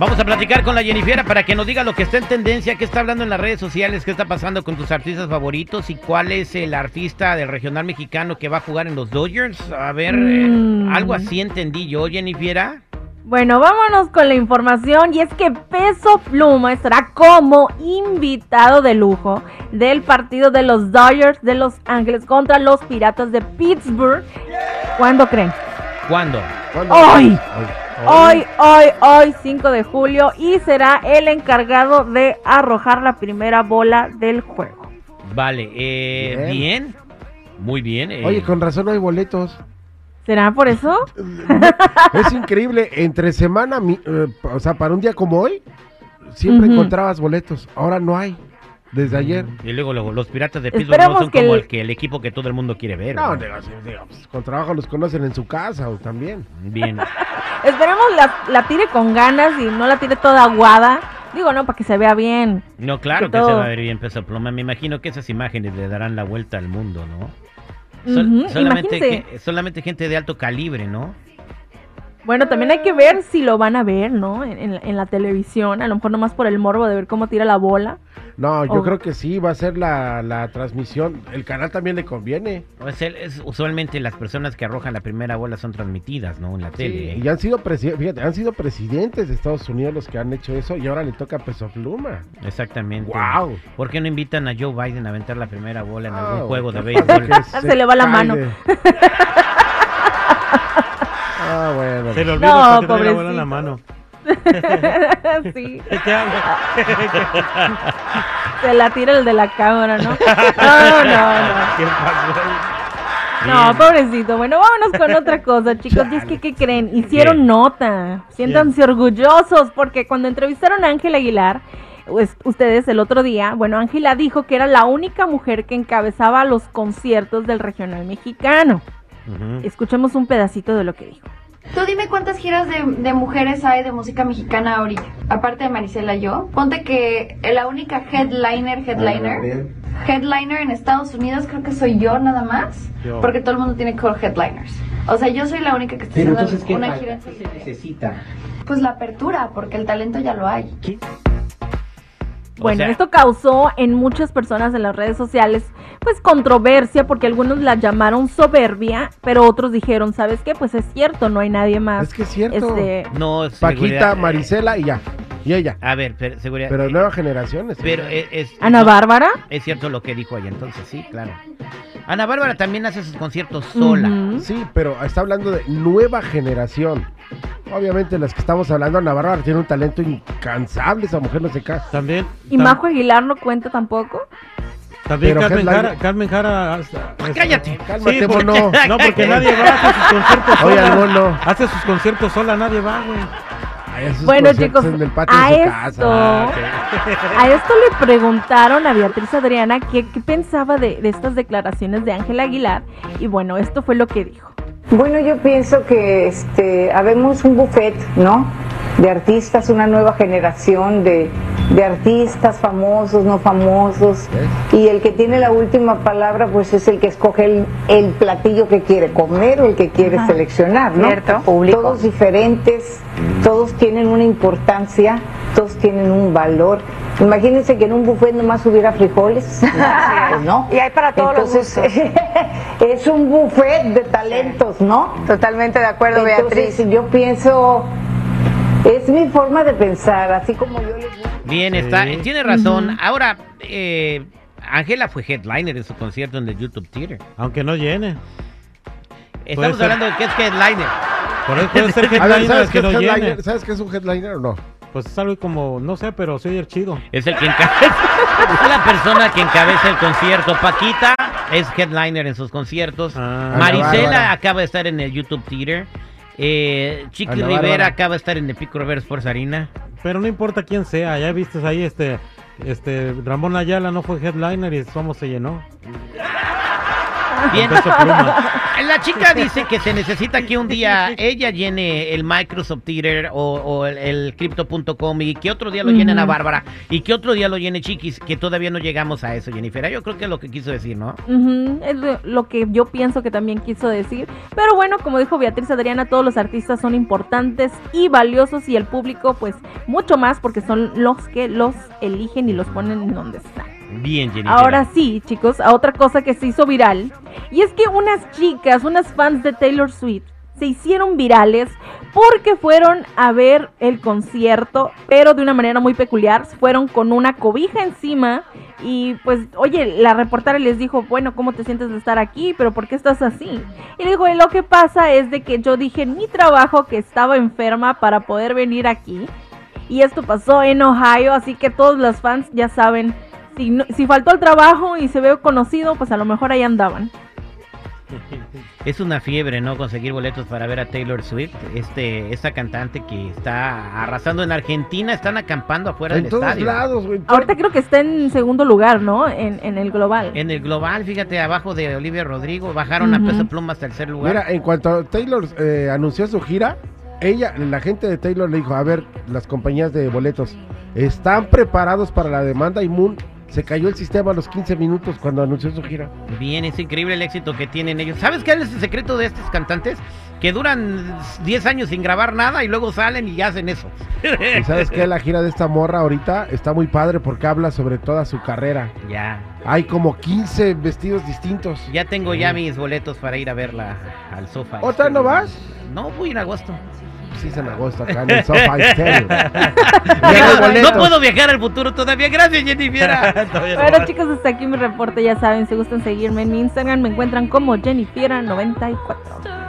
Vamos a platicar con la Jennifiera para que nos diga lo que está en tendencia, qué está hablando en las redes sociales, qué está pasando con tus artistas favoritos y cuál es el artista del regional mexicano que va a jugar en los Dodgers. A ver, eh, Mm. algo así entendí yo, Jennifiera. Bueno, vámonos con la información y es que Peso Pluma estará como invitado de lujo del partido de los Dodgers de Los Ángeles contra los Piratas de Pittsburgh. ¿Cuándo creen? ¿Cuándo? Hoy. Hoy, hoy, hoy, 5 de julio y será el encargado de arrojar la primera bola del juego. Vale, eh, bien. Bien. Muy bien. eh, Oye, con razón no hay boletos. ¿Será por eso? Es increíble, entre semana, mi- eh, o sea, para un día como hoy, siempre encontrabas boletos. Ahora no hay, desde ayer. Y luego, luego, los Piratas de Pittsburgh no son que como el- el, que, el equipo que todo el mundo quiere ver. No, digo, pues, con trabajo los conocen en su casa o también. Bien. Esperemos la, la tire con ganas y no la tire toda aguada. Digo, no, para que se vea bien. No, claro Que que, se va a ver bien Peso Pluma. Me imagino que esas imágenes le darán la vuelta al mundo, ¿no? Sol- solamente, solamente gente de alto calibre, ¿no? Bueno, también hay que ver si lo van a ver, ¿no? En, en la- en la televisión, a lo mejor nomás por el morbo de ver cómo tira la bola. No, yo creo que sí, va a ser la, la transmisión. El canal también le conviene. Pues él- es- usualmente las personas que arrojan la primera bola son transmitidas, ¿no? En la tele. ¿eh? Y han sido, presi- fíjate, han sido presidentes de Estados Unidos los que han hecho eso y ahora le toca a Peso Pluma. Exactamente. Guau. ¿Por qué no invitan a Joe Biden a aventar la primera bola en algún juego de béisbol? Se le va la mano. Se le olvidó No, que trae la bola en la pobrecito. mano. sí, se la tira el de la cámara, ¿no? No, no, no. ¿Qué pasó? No, Bien. pobrecito. Bueno, vámonos con otra cosa, chicos. Y es que, ¿qué creen? Hicieron nota. Siéntanse orgullosos porque cuando entrevistaron a Ángela Aguilar, pues, ustedes el otro día, bueno, Ángela dijo que era la única mujer que encabezaba los conciertos del regional mexicano. Escuchemos un pedacito de lo que dijo. Tú dime cuántas giras de, de mujeres hay de música mexicana ahorita. Aparte de Marisela y yo. Ponte que la única headliner, headliner, headliner en Estados Unidos creo que soy yo nada más. Yo. Porque todo el mundo tiene core headliners. O sea, yo soy la única que está Pero haciendo entonces, ¿qué una gira en ¿Qué se necesita? Pues la apertura, porque el talento ya lo hay. Bueno, sea, esto causó en muchas personas en las redes sociales pues controversia porque algunos la llamaron soberbia, pero otros dijeron, ¿sabes qué? Pues es cierto, no hay nadie más. Es que es cierto. Este, No, Paquita, seguridad. Marisela y ya. Y ella. A ver, pero, seguridad. Pero eh, nuevas generaciones. pero es, es- Ana no, Bárbara. Es cierto lo que dijo ella, entonces sí, claro. Ana Bárbara también hace sus conciertos sola. Sí, pero está hablando de nueva generación. Obviamente las que estamos hablando, Ana Bárbara tiene un talento incansable, esa mujer no se cansa. También. ¿Y tam- Majo Aguilar no cuenta tampoco? También Pero Carmen Jara, Carmen Jara. hasta- hasta- cállate. Cálmate, Sí, porque- mono. No, porque nadie va, hace sus conciertos Oye, sola. al mono. Hace sus conciertos sola, nadie va, güey. Bueno, chicos, en el patio a de su esto, casa. a esto le preguntaron a Beatriz Adriana qué, qué pensaba de, de estas declaraciones de Ángela Aguilar y bueno, esto fue lo que dijo. Bueno, yo pienso que este, habemos un buffet, ¿no? De artistas, una nueva generación de, de artistas famosos, no famosos. Y el que tiene la última palabra, pues es el que escoge el, el platillo que quiere comer o el que quiere seleccionar, ¿no? Cierto. Todos diferentes, todos tienen una importancia, todos tienen un valor. Imagínense que en un buffet nomás hubiera frijoles. Pues no. Y hay para todos los Entonces, es un buffet de talentos, ¿no? Totalmente de acuerdo, Entonces, Beatriz. yo pienso, es mi forma de pensar, así como yo les digo. Bien, Sí. está, tiene razón. Ahora, eh, Ángela fue headliner en su concierto en el YouTube Theater. Aunque no llene. Estamos ser. hablando de que es headliner. Por eso puede ser ver, headliner ¿sabes qué, que es no llene. headliner? ¿sabes qué es un headliner o no? Pues es algo como, no sé, pero soy el chido. Es el que encabeza. es la persona que encabeza el concierto. Paquita es headliner en sus conciertos. Ah. Marisela Bárbara. acaba de estar en el YouTube Theater. Eh, Chiqui Ana Rivera Bárbara. acaba de estar en el Pico Rivera Sports Arena. Pero no importa quién sea, ya viste ahí este, este, Ramón Ayala no fue headliner y Somos se llenó. Bien. La chica dice que se necesita que un día ella llene el Microsoft Theater o, o el, el Crypto.com y que otro día lo llene Ana Ujú. Bárbara y que otro día lo llene Chiquis, que todavía no llegamos a eso, Jennifer. Yo creo que es lo que quiso decir, ¿no? Es lo, lo que yo pienso que también quiso decir. Pero bueno, como dijo Beatriz Adriana, todos los artistas son importantes y valiosos y el público pues mucho más porque son los que los eligen y los ponen en donde están. Bien, Jennifer. Ahora sí, chicos, a otra cosa que se hizo viral. Y es que unas chicas, unas fans de Taylor Swift, se hicieron virales porque fueron a ver el concierto, pero de una manera muy peculiar. Fueron con una cobija encima y pues, oye, la reportera les dijo, bueno, ¿cómo te sientes de estar aquí? Pero ¿por qué estás así? Y le dijo, "Y lo que pasa es de que yo dije en mi trabajo que estaba enferma para poder venir aquí. Y esto pasó en Ohio, así que todos los fans ya saben, si, no- si faltó el trabajo y se ve conocido, pues a lo mejor ahí andaban. Es una fiebre, ¿no? Conseguir boletos para ver a Taylor Swift. Este, esta cantante que está arrasando en Argentina, están acampando afuera En del todos estadio. lados, güey. Ahorita creo que está en segundo lugar, ¿no? En, en el global. En el global, fíjate, abajo de Olivia Rodrigo, bajaron a peso pluma hasta el tercer lugar. Mira, en cuanto Taylor eh, anunció su gira, ella, la gente de Taylor le dijo, a ver, las compañías de boletos, ¿están preparados para la demanda? Y Moon se cayó el sistema a los 15 minutos cuando anunció su gira. Bien, es increíble el éxito que tienen ellos. ¿Sabes qué es el secreto de estos cantantes? Que duran 10 años sin grabar nada y luego salen y hacen eso. ¿Y sabes qué? La gira de esta morra ahorita está muy padre porque habla sobre toda su carrera. ya, Hay como 15 vestidos distintos. ya tengo ya mis boletos para ir a verla al sofá. ¿Otra no vas? No, voy en agosto. Sí, es en agosto acá en el. No, puedo viajar al futuro todavía. Gracias, Jennifer. Bueno chicos, hasta aquí mi reporte, ya saben, si gustan seguirme en mi Instagram, me encuentran como Jennifiera94.